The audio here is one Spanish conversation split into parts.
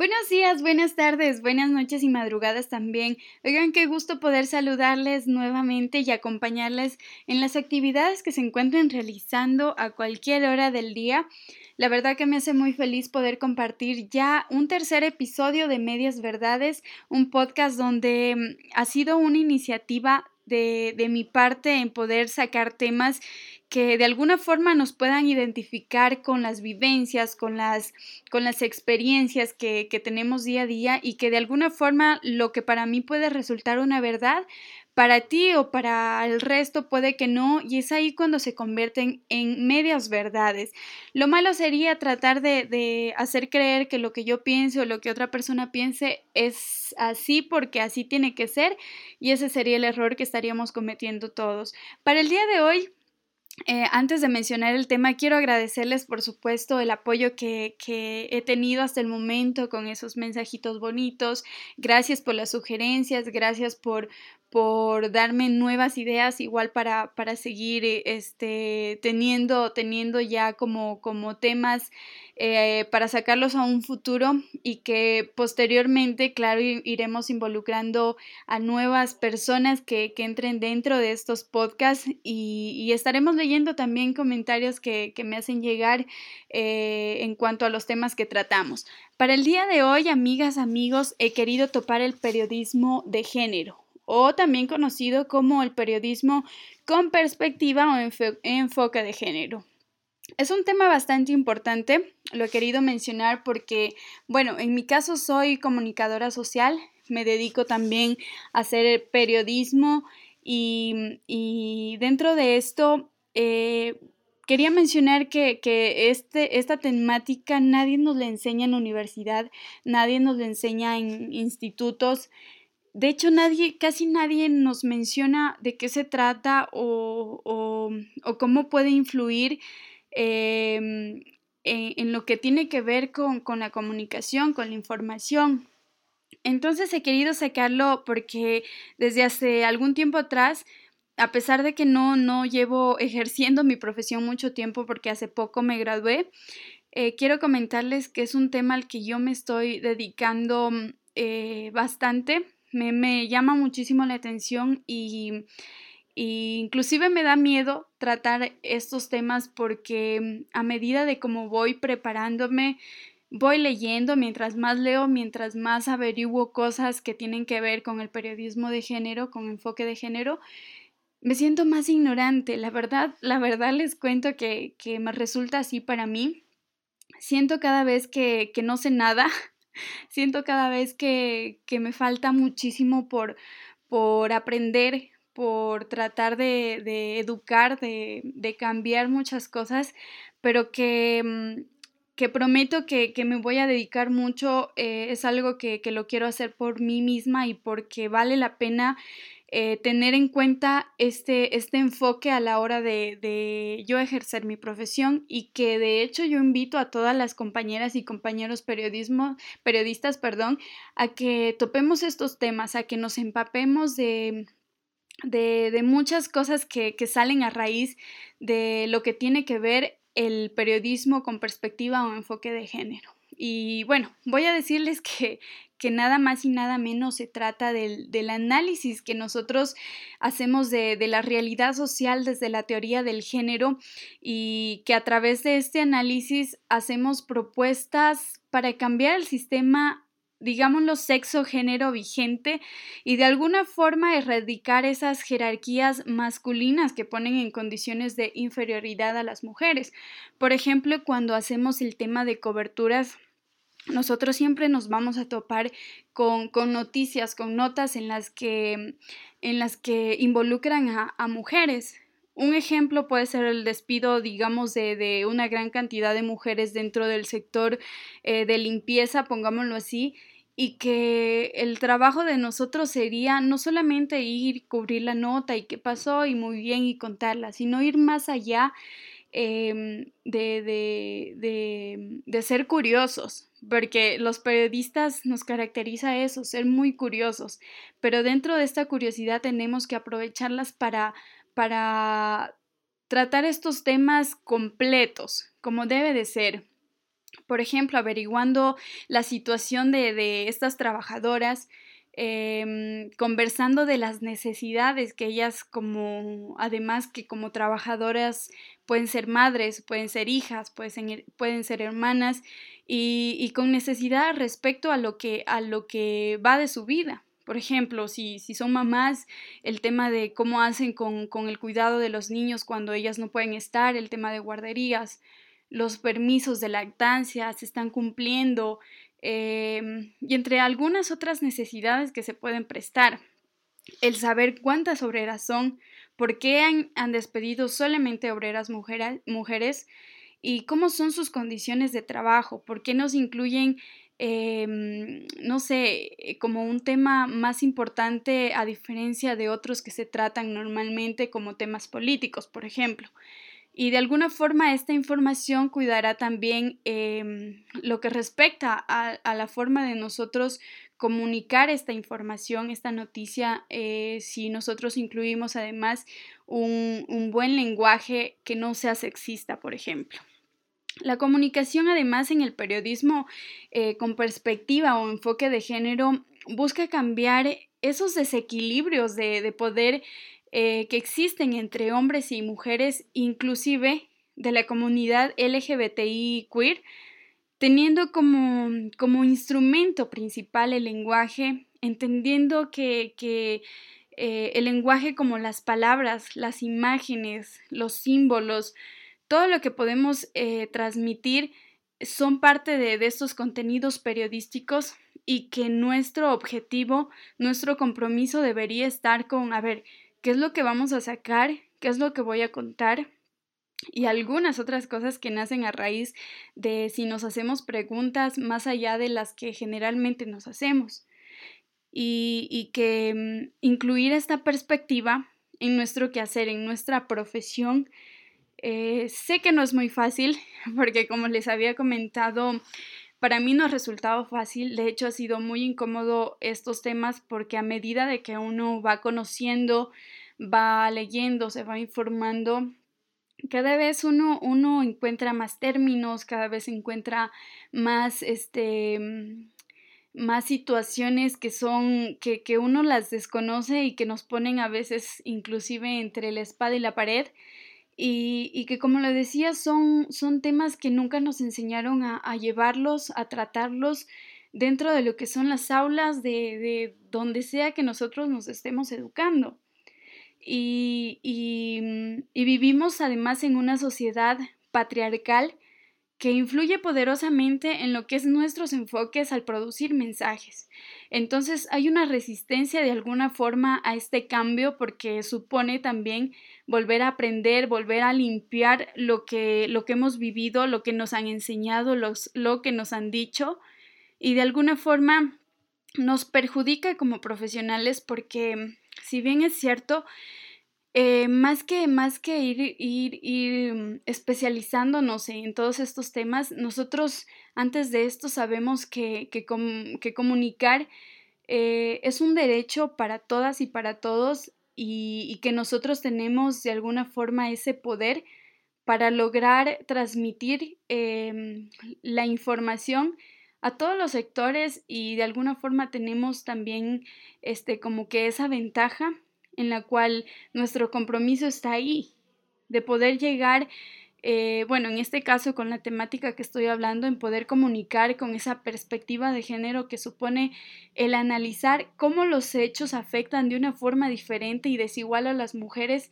Buenos días, buenas tardes, buenas noches y madrugadas también. Oigan, qué gusto poder saludarles nuevamente y acompañarles en las actividades que se encuentren realizando a cualquier hora del día. La verdad que me hace muy feliz poder compartir ya un tercer episodio de Medias Verdades, un podcast donde mm, ha sido una iniciativa de, de, mi parte en poder sacar temas que de alguna forma nos puedan identificar con las vivencias, con las, con las experiencias que, que tenemos día a día y que de alguna forma lo que para mí puede resultar una verdad, para ti o para el resto puede que no, y es ahí cuando se convierten en medias verdades. Lo malo sería tratar de, de, hacer creer que lo que yo piense o lo que otra persona piense es así porque así tiene que ser, y ese sería el error que estaríamos cometiendo todos. Para el día de hoy eh, antes de mencionar el tema, quiero agradecerles, por supuesto, el apoyo que, que, he tenido hasta el momento con esos mensajitos bonitos. Gracias por las sugerencias, gracias por, por darme nuevas ideas igual para, para seguir eh, este, teniendo, teniendo ya como, como temas eh, para sacarlos a un futuro y que posteriormente, claro, iremos involucrando a nuevas personas que, que entren dentro de estos podcasts y, estaremos leyendo también comentarios que, que me hacen llegar eh, en cuanto a los temas que tratamos. Para el día de hoy, amigas, amigos, he querido topar el periodismo de género o también conocido como el periodismo con perspectiva o enfoque de género. Es un tema bastante importante, lo he querido mencionar porque, bueno, en mi caso soy comunicadora social, me dedico también a hacer periodismo y, dentro de esto eh, quería mencionar que, que este, esta temática nadie nos la enseña en universidad, nadie nos la enseña en institutos. De hecho, nadie, casi nadie nos menciona de qué se trata o, cómo puede influir eh, en, en, lo que tiene que ver con, la comunicación, con la información. Entonces he querido sacarlo porque desde hace algún tiempo atrás, a pesar de que no, no llevo ejerciendo mi profesión mucho tiempo porque hace poco me gradué, eh, quiero comentarles que es un tema al que yo me estoy dedicando eh, bastante me, me llama muchísimo la atención y, y, inclusive me da miedo tratar estos temas porque a medida de cómo voy preparándome, voy leyendo, mientras más leo, mientras más averiguo cosas que tienen que ver con el periodismo de género, con enfoque de género, me siento más ignorante. La verdad, la verdad les cuento que, que me resulta así para mí. Siento cada vez que, que no sé nada, siento cada vez que, que me falta muchísimo por, por aprender, por tratar de, de educar, de, de, cambiar muchas cosas, pero que, mm, que prometo que, que, me voy a dedicar mucho, eh, es algo que, que lo quiero hacer por mí misma y porque vale la pena eh, tener en cuenta este, este enfoque a la hora de, de, yo ejercer mi profesión y que de hecho yo invito a todas las compañeras y compañeros periodismo, periodistas perdón, a que topemos estos temas, a que nos empapemos de, de, de muchas cosas que, que salen a raíz de lo que tiene que ver el periodismo con perspectiva o enfoque de género. Y bueno, voy a decirles que, que nada más y nada menos se trata del, del análisis que nosotros hacemos de, de, la realidad social desde la teoría del género y que a través de este análisis hacemos propuestas para cambiar el sistema digámoslo, sexo-género vigente y de alguna forma erradicar esas jerarquías masculinas que ponen en condiciones de inferioridad a las mujeres. Por ejemplo, cuando hacemos el tema de coberturas nosotros siempre nos vamos a topar con, con, noticias, con notas en las que, en las que involucran a, a mujeres. Un ejemplo puede ser el despido, digamos, de, de, una gran cantidad de mujeres dentro del sector eh, de limpieza, pongámoslo así, y que el trabajo de nosotros sería no solamente ir, cubrir la nota y qué pasó y muy bien y contarla, sino ir más allá em, de, de, ser curiosos, porque los periodistas nos caracteriza eso, ser muy curiosos, pero dentro de esta curiosidad tenemos que aprovecharlas para, para tratar estos temas completos, como debe de ser, por ejemplo, averiguando la situación de, estas trabajadoras, em, conversando de las necesidades que ellas como, además que como trabajadoras pueden ser madres, pueden ser hijas, pueden ser, pueden ser hermanas y, con necesidad respecto a lo, que, a lo que va de su vida. Por ejemplo, si, si son mamás, el tema de cómo hacen con, con el cuidado de los niños cuando ellas no pueden estar, el tema de guarderías, los permisos de lactancia se están cumpliendo em, y entre algunas otras necesidades que se pueden prestar. El saber cuántas obreras son, por qué han, despedido solamente obreras mujeres y cómo son sus condiciones de trabajo, por qué nos incluyen, em, no sé, como un tema más importante a diferencia de otros que se tratan normalmente como temas políticos, por ejemplo. Y de alguna forma esta información cuidará también em, lo que respecta a, la forma de nosotros comunicar esta información, esta noticia, eh, si nosotros incluimos además un, buen lenguaje que no sea sexista, por ejemplo. La comunicación, además, en el periodismo eh, con perspectiva o enfoque de género busca cambiar esos desequilibrios de, de poder eh, que existen entre hombres y mujeres, inclusive de la comunidad LGBTI queer, teniendo como, como instrumento principal el lenguaje, entendiendo que, que eh, el lenguaje como las palabras, las imágenes, los símbolos, todo lo que podemos eh, transmitir son parte de, de estos contenidos periodísticos y que nuestro objetivo, nuestro compromiso debería estar con, a ver, qué es lo que vamos a sacar, qué es lo que voy a contar y algunas otras cosas que nacen a raíz de si nos hacemos preguntas más allá de las que generalmente nos hacemos. Y, que mm, incluir esta perspectiva en nuestro quehacer, en nuestra profesión, eh, sé que no es muy fácil, porque como les había comentado, para mí no ha resultado fácil, de hecho ha sido muy incómodo estos temas porque a medida de que uno va conociendo, va leyendo, se va informando, cada vez uno, uno encuentra más términos, cada vez encuentra más, este, más situaciones que son, que, que uno las desconoce y que nos ponen a veces inclusive entre la espada y la pared y, que como le decía son, son temas que nunca nos enseñaron a, llevarlos, a tratarlos dentro de lo que son las aulas de, de donde sea que nosotros nos estemos educando. Y, y, mm, y, vivimos además en una sociedad patriarcal que influye poderosamente en lo que es nuestros enfoques al producir mensajes. Entonces hay una resistencia de alguna forma a este cambio porque supone también volver a aprender, volver a limpiar lo que, lo que hemos vivido, lo que nos han enseñado, los, lo que nos han dicho y de alguna forma nos perjudica como profesionales porque si bien es cierto, eh, más que, más que ir, ir, ir mm, especializándonos en todos estos temas, nosotros antes de esto sabemos que, que, que comunicar eh, es un derecho para todas y para todos y, y, que nosotros tenemos de alguna forma ese poder para lograr transmitir em, la información a todos los sectores y de alguna forma tenemos también este como que esa ventaja en la cual nuestro compromiso está ahí, de poder llegar, eh, bueno, en este caso con la temática que estoy hablando, en poder comunicar con esa perspectiva de género que supone el analizar cómo los hechos afectan de una forma diferente y desigual a las mujeres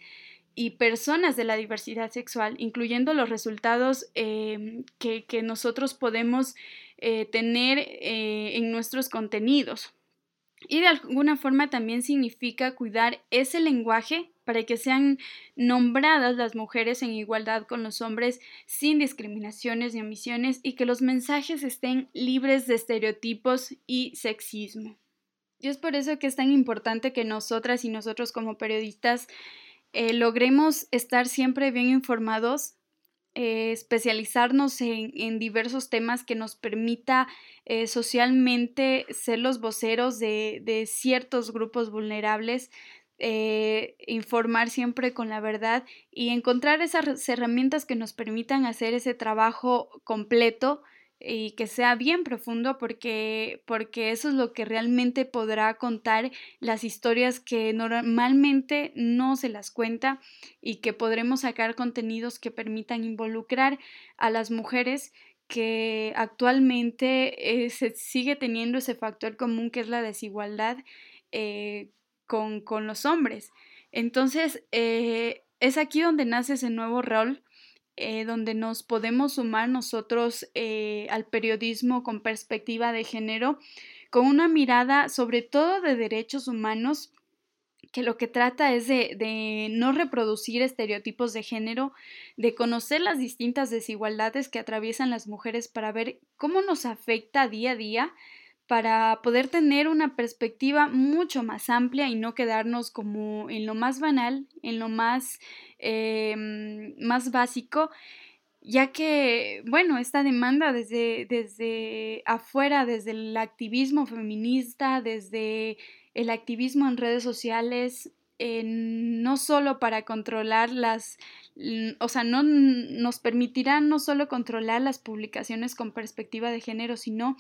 y personas de la diversidad sexual, incluyendo los resultados eh, que, nosotros podemos eh, tener en nuestros contenidos. Y de alguna forma también significa cuidar ese lenguaje para que sean nombradas las mujeres en igualdad con los hombres sin discriminaciones ni omisiones y que los mensajes estén libres de estereotipos y sexismo. Y es por eso que es tan importante que nosotras y nosotros como periodistas eh, logremos estar siempre bien informados eh, especializarnos en, diversos temas que nos permita eh, socialmente ser los voceros de, ciertos grupos vulnerables, eh, informar siempre con la verdad y encontrar esas herramientas que nos permitan hacer ese trabajo completo y que sea bien profundo porque, porque eso es lo que realmente podrá contar las historias que normalmente no se las cuenta y que podremos sacar contenidos que permitan involucrar a las mujeres que actualmente eh, se sigue teniendo ese factor común que es la desigualdad eh, con, los hombres. Entonces, eh, es aquí donde nace ese nuevo rol eh, donde nos podemos sumar nosotros eh, al periodismo con perspectiva de género, con una mirada sobre todo de derechos humanos que lo que trata es de, de, no reproducir estereotipos de género, de conocer las distintas desigualdades que atraviesan las mujeres para ver cómo nos afecta día a día para poder tener una perspectiva mucho más amplia y no quedarnos como en lo más banal, en lo más, em, más básico, ya que, bueno, esta demanda desde, desde afuera, desde el activismo feminista, desde el activismo en redes sociales, eh, no solo para controlar las, o sea, no nos permitirá no solo controlar las publicaciones con perspectiva de género, sino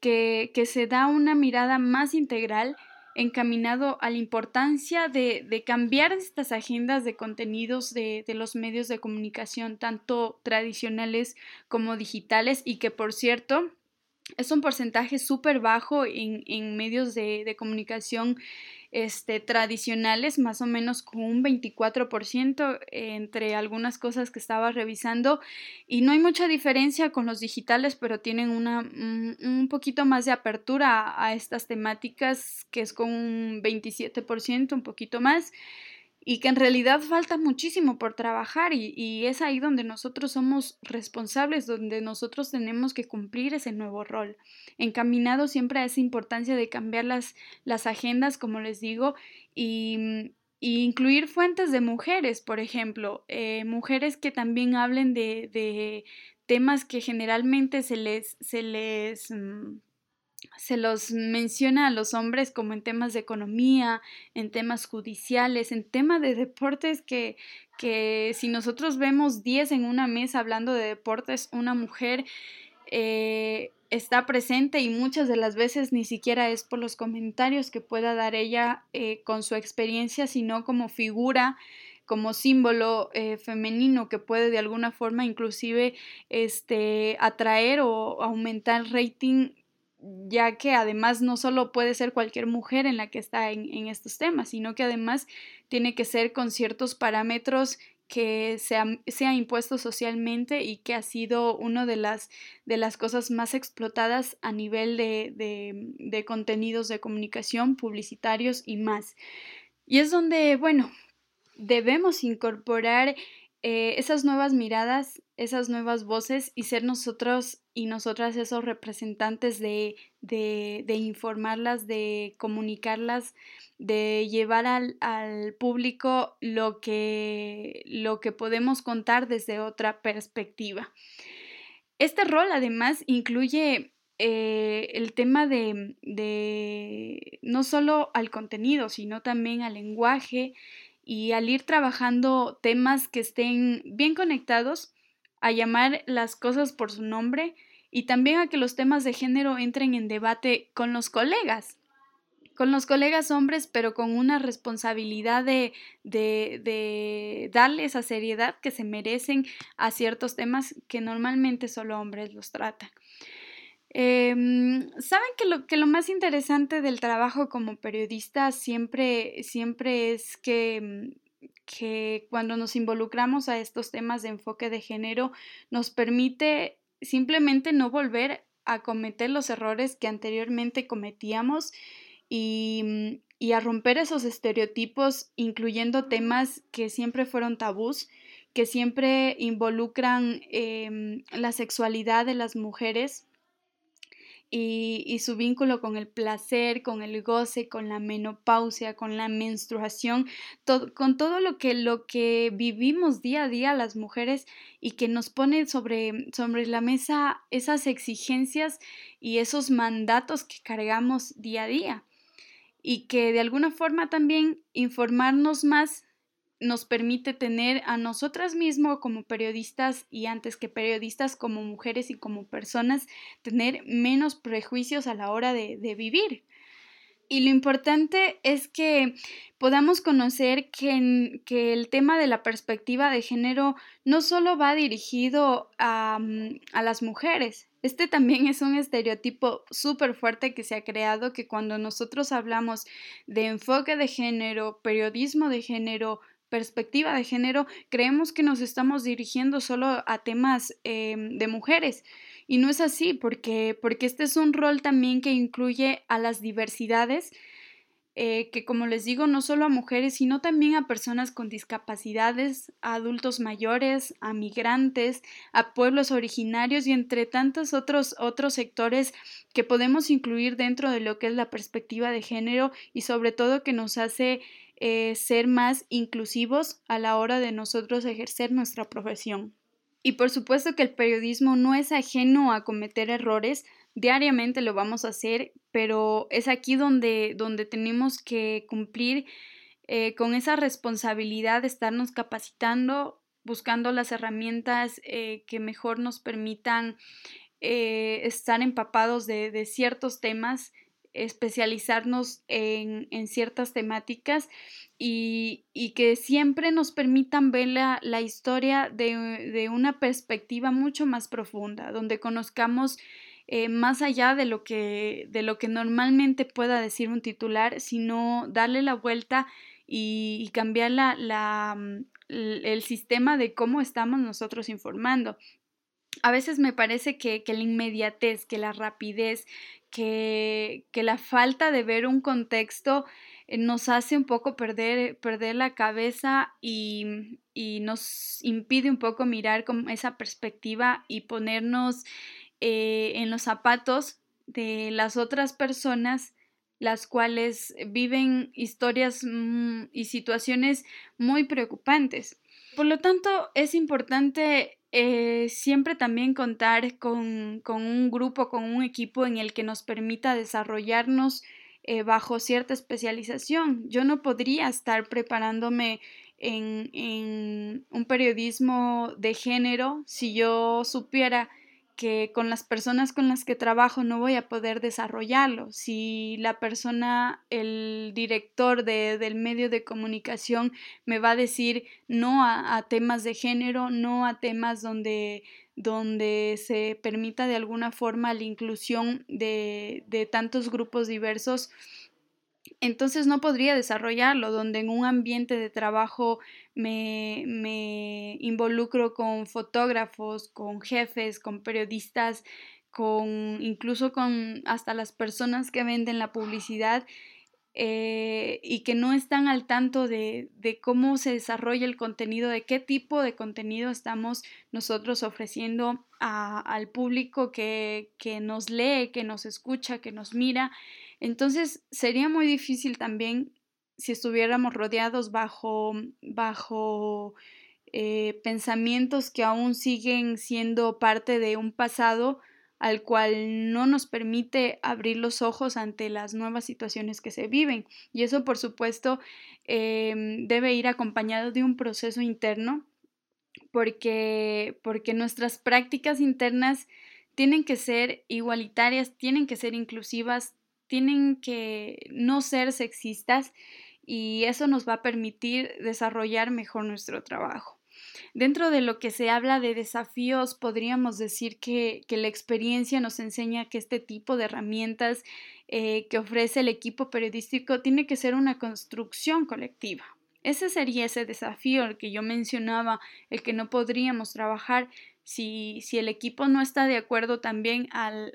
que, se da una mirada más integral encaminado a la importancia de, cambiar estas agendas de contenidos de, los medios de comunicación, tanto tradicionales como digitales, y que por cierto es un porcentaje súper bajo en, medios de, de comunicación este, tradicionales, más o menos con un 24% entre algunas cosas que estaba revisando. Y no hay mucha diferencia con los digitales, pero tienen una, un poquito más de apertura a estas temáticas, que es con un 27%, un poquito más y que en realidad falta muchísimo por trabajar y, es ahí donde nosotros somos responsables, donde nosotros tenemos que cumplir ese nuevo rol, encaminado siempre a esa importancia de cambiar las, las agendas, como les digo, y, incluir fuentes de mujeres, por ejemplo, eh, mujeres que también hablen de, de, temas que generalmente se les, se les mm, se los menciona a los hombres como en temas de economía, en temas judiciales, en temas de deportes que, que si nosotros vemos 10 en una mesa hablando de deportes, una mujer eh, está presente y muchas de las veces ni siquiera es por los comentarios que pueda dar ella eh, con su experiencia, sino como figura como símbolo eh, femenino que puede de alguna forma inclusive este, atraer o aumentar rating ya que además no solo puede ser cualquier mujer en la que está en, estos temas, sino que además tiene que ser con ciertos parámetros que se ha, impuesto socialmente y que ha sido una de las, de las cosas más explotadas a nivel de, de contenidos de comunicación, publicitarios y más. Y es donde, bueno, debemos incorporar eh, esas nuevas miradas, esas nuevas voces y ser nosotros y nosotras esos representantes de, de, de informarlas, de comunicarlas, de llevar al, al, público lo que, lo que podemos contar desde otra perspectiva. Este rol además incluye eh, el tema de, de no solo al contenido, sino también al lenguaje, y al ir trabajando temas que estén bien conectados, a llamar las cosas por su nombre y también a que los temas de género entren en debate con los colegas, con los colegas hombres, pero con una responsabilidad de, de, de darle esa seriedad que se merecen a ciertos temas que normalmente solo hombres los tratan. Em, Saben que lo, que lo más interesante del trabajo como periodista siempre, siempre es que, que cuando nos involucramos a estos temas de enfoque de género nos permite simplemente no volver a cometer los errores que anteriormente cometíamos y, y a romper esos estereotipos, incluyendo temas que siempre fueron tabús que siempre involucran em, la sexualidad de las mujeres y, su vínculo con el placer, con el goce, con la menopausia, con la menstruación, con todo lo que, lo que vivimos día a día las mujeres y que nos pone sobre, sobre la mesa esas exigencias y esos mandatos que cargamos día a día. Y que de alguna forma también informarnos más nos permite tener a nosotras mismas como periodistas y antes que periodistas como mujeres y como personas, tener menos prejuicios a la hora de, vivir. Y lo importante es que podamos conocer que, que, el tema de la perspectiva de género no solo va dirigido a, mm, a las mujeres. Este también es un estereotipo súper fuerte que se ha creado que cuando nosotros hablamos de enfoque de género, periodismo de género, perspectiva de género, creemos que nos estamos dirigiendo solo a temas em, de mujeres. Y no es así, porque, porque este es un rol también que incluye a las diversidades, eh, que como les digo, no solo a mujeres, sino también a personas con discapacidades, a adultos mayores, a migrantes, a pueblos originarios y entre tantos otros, otros sectores que podemos incluir dentro de lo que es la perspectiva de género y sobre todo que nos hace eh, ser más inclusivos a la hora de nosotros ejercer nuestra profesión. Y por supuesto que el periodismo no es ajeno a cometer errores, diariamente lo vamos a hacer, pero es aquí donde, donde tenemos que cumplir eh, con esa responsabilidad de estarnos capacitando, buscando las herramientas eh, que mejor nos permitan estar empapados de, de ciertos temas especializarnos en, ciertas temáticas y, que siempre nos permitan ver la, historia de, una perspectiva mucho más profunda, donde conozcamos eh, más allá de lo, que, de lo que normalmente pueda decir un titular, sino darle la vuelta y, cambiar la, mm, el sistema de cómo estamos nosotros informando a veces me parece que, que, la inmediatez, que la rapidez, que, la falta de ver un contexto eh, nos hace un poco perder, perder la cabeza y, nos impide un poco mirar con esa perspectiva y ponernos eh, en los zapatos de las otras personas las cuales viven historias mm, y situaciones muy preocupantes. Por lo tanto, es importante eh, siempre también contar con, un grupo, con un equipo en el que nos permita desarrollarnos eh, bajo cierta especialización. Yo no podría estar preparándome en, en un periodismo de género si yo supiera que con las personas con las que trabajo no voy a poder desarrollarlo. Si la persona, el director del medio de comunicación me va a decir no a, temas de género, no a temas donde, donde se permita de alguna forma la inclusión de, de tantos grupos diversos, entonces no podría desarrollarlo, donde en un ambiente de trabajo me, involucro con fotógrafos, con jefes, con periodistas, con incluso con hasta las personas que venden la publicidad eh, y que no están al tanto de, cómo se desarrolla el contenido, de qué tipo de contenido estamos nosotros ofreciendo al público que nos lee, que nos escucha, que nos mira. Entonces sería muy difícil también si estuviéramos rodeados bajo, bajo eh, pensamientos que aún siguen siendo parte de un pasado al cual no nos permite abrir los ojos ante las nuevas situaciones que se viven. Y eso, por supuesto, em, debe ir acompañado de un proceso interno porque, porque nuestras prácticas internas tienen que ser igualitarias, tienen que ser inclusivas, tienen que no ser sexistas y eso nos va a permitir desarrollar mejor nuestro trabajo. Dentro de lo que se habla de desafíos, podríamos decir que, la experiencia nos enseña que este tipo de herramientas eh, que ofrece el equipo periodístico tiene que ser una construcción colectiva. Ese sería ese desafío el que yo mencionaba, el que no podríamos trabajar si, el equipo no está de acuerdo también al,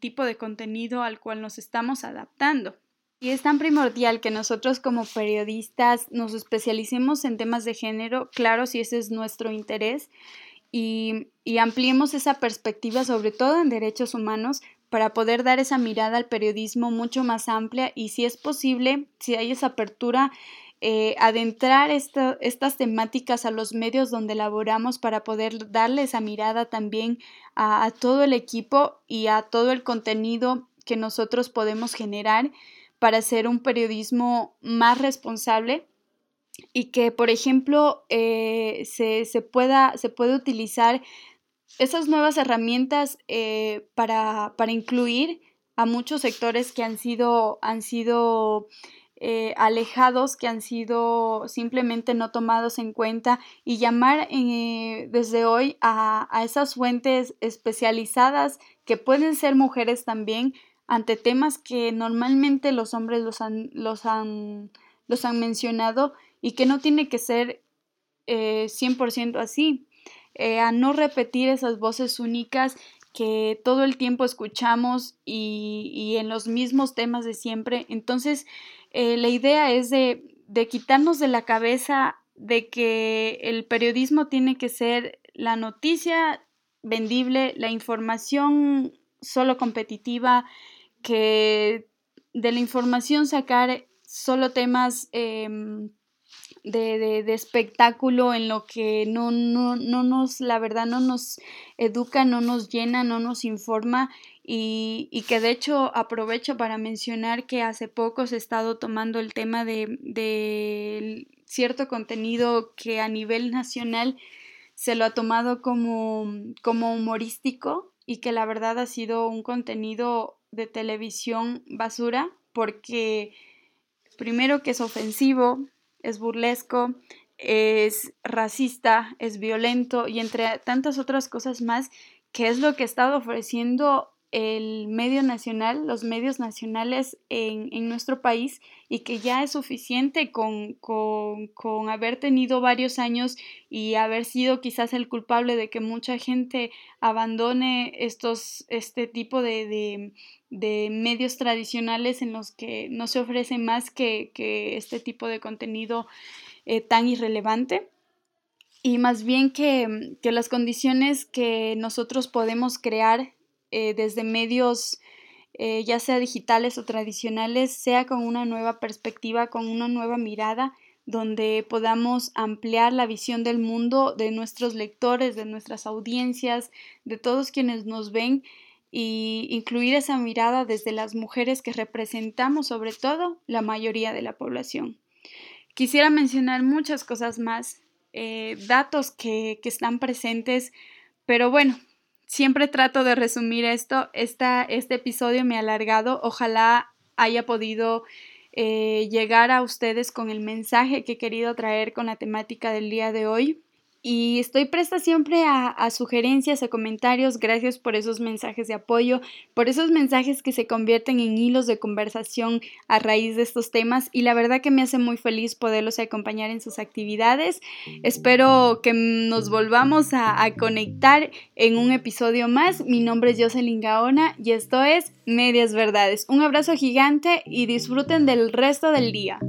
tipo de contenido al cual nos estamos adaptando. Y es tan primordial que nosotros como periodistas nos especialicemos en temas de género, claro, si ese es nuestro interés, y, y ampliemos esa perspectiva, sobre todo en derechos humanos, para poder dar esa mirada al periodismo mucho más amplia y si es posible, si hay esa apertura, eh, adentrar estas temáticas a los medios donde laboramos para poder darle esa mirada también a, todo el equipo y a todo el contenido que nosotros podemos generar para hacer un periodismo más responsable y que, por ejemplo, eh, se, pueda, se utilizar esas nuevas herramientas eh, para, para, incluir a muchos sectores que han sido, han sido eh, alejados, que han sido simplemente no tomados en cuenta y llamar desde hoy a, a esas fuentes especializadas que pueden ser mujeres también ante temas que normalmente los hombres los han, los han, los han mencionado y que no tiene que ser eh, 100% así. Eh, a no repetir esas voces únicas que todo el tiempo escuchamos y, y en los mismos temas de siempre. Entonces, eh, la idea es de, quitarnos de la cabeza de que el periodismo tiene que ser la noticia vendible, la información solo competitiva, que de la información sacar solo temas em, de, de, espectáculo en lo que no, no, no, nos, la verdad, no nos educa, no nos llena, no nos informa y, que de hecho aprovecho para mencionar que hace poco se ha estado tomando el tema de, cierto contenido que a nivel nacional se lo ha tomado como humorístico y que la verdad ha sido un contenido de televisión basura porque primero que es ofensivo, es burlesco, es racista, es violento y entre tantas otras cosas más que es lo que ha estado ofreciendo el medio nacional, los medios nacionales en, en nuestro país y que ya es suficiente con, con, con, haber tenido varios años y haber sido quizás el culpable de que mucha gente abandone estos, este tipo de, de, de medios tradicionales en los que no se ofrece más que, que este tipo de contenido eh, tan irrelevante. Y más bien que, que las condiciones que nosotros podemos crear eh, desde medios eh, ya sea digitales o tradicionales, sea con una nueva perspectiva, con una nueva mirada, donde podamos ampliar la visión del mundo de nuestros lectores, de nuestras audiencias, de todos quienes nos ven y incluir esa mirada desde las mujeres que representamos sobre todo la mayoría de la población. Quisiera mencionar muchas cosas más, eh, datos que, que están presentes, pero bueno, Siempre trato de resumir esto. Esta, este episodio me ha alargado. Ojalá haya podido eh, llegar a ustedes con el mensaje que he querido traer con la temática del día de hoy y estoy presta siempre a, sugerencias, a comentarios. Gracias por esos mensajes de apoyo, por esos mensajes que se convierten en hilos de conversación a raíz de estos temas y la verdad que me hace muy feliz poderlos acompañar en sus actividades. Espero que nos volvamos a, a conectar en un episodio más. Mi nombre es Jocelyn Gaona y esto es Medias Verdades. Un abrazo gigante y disfruten del resto del día.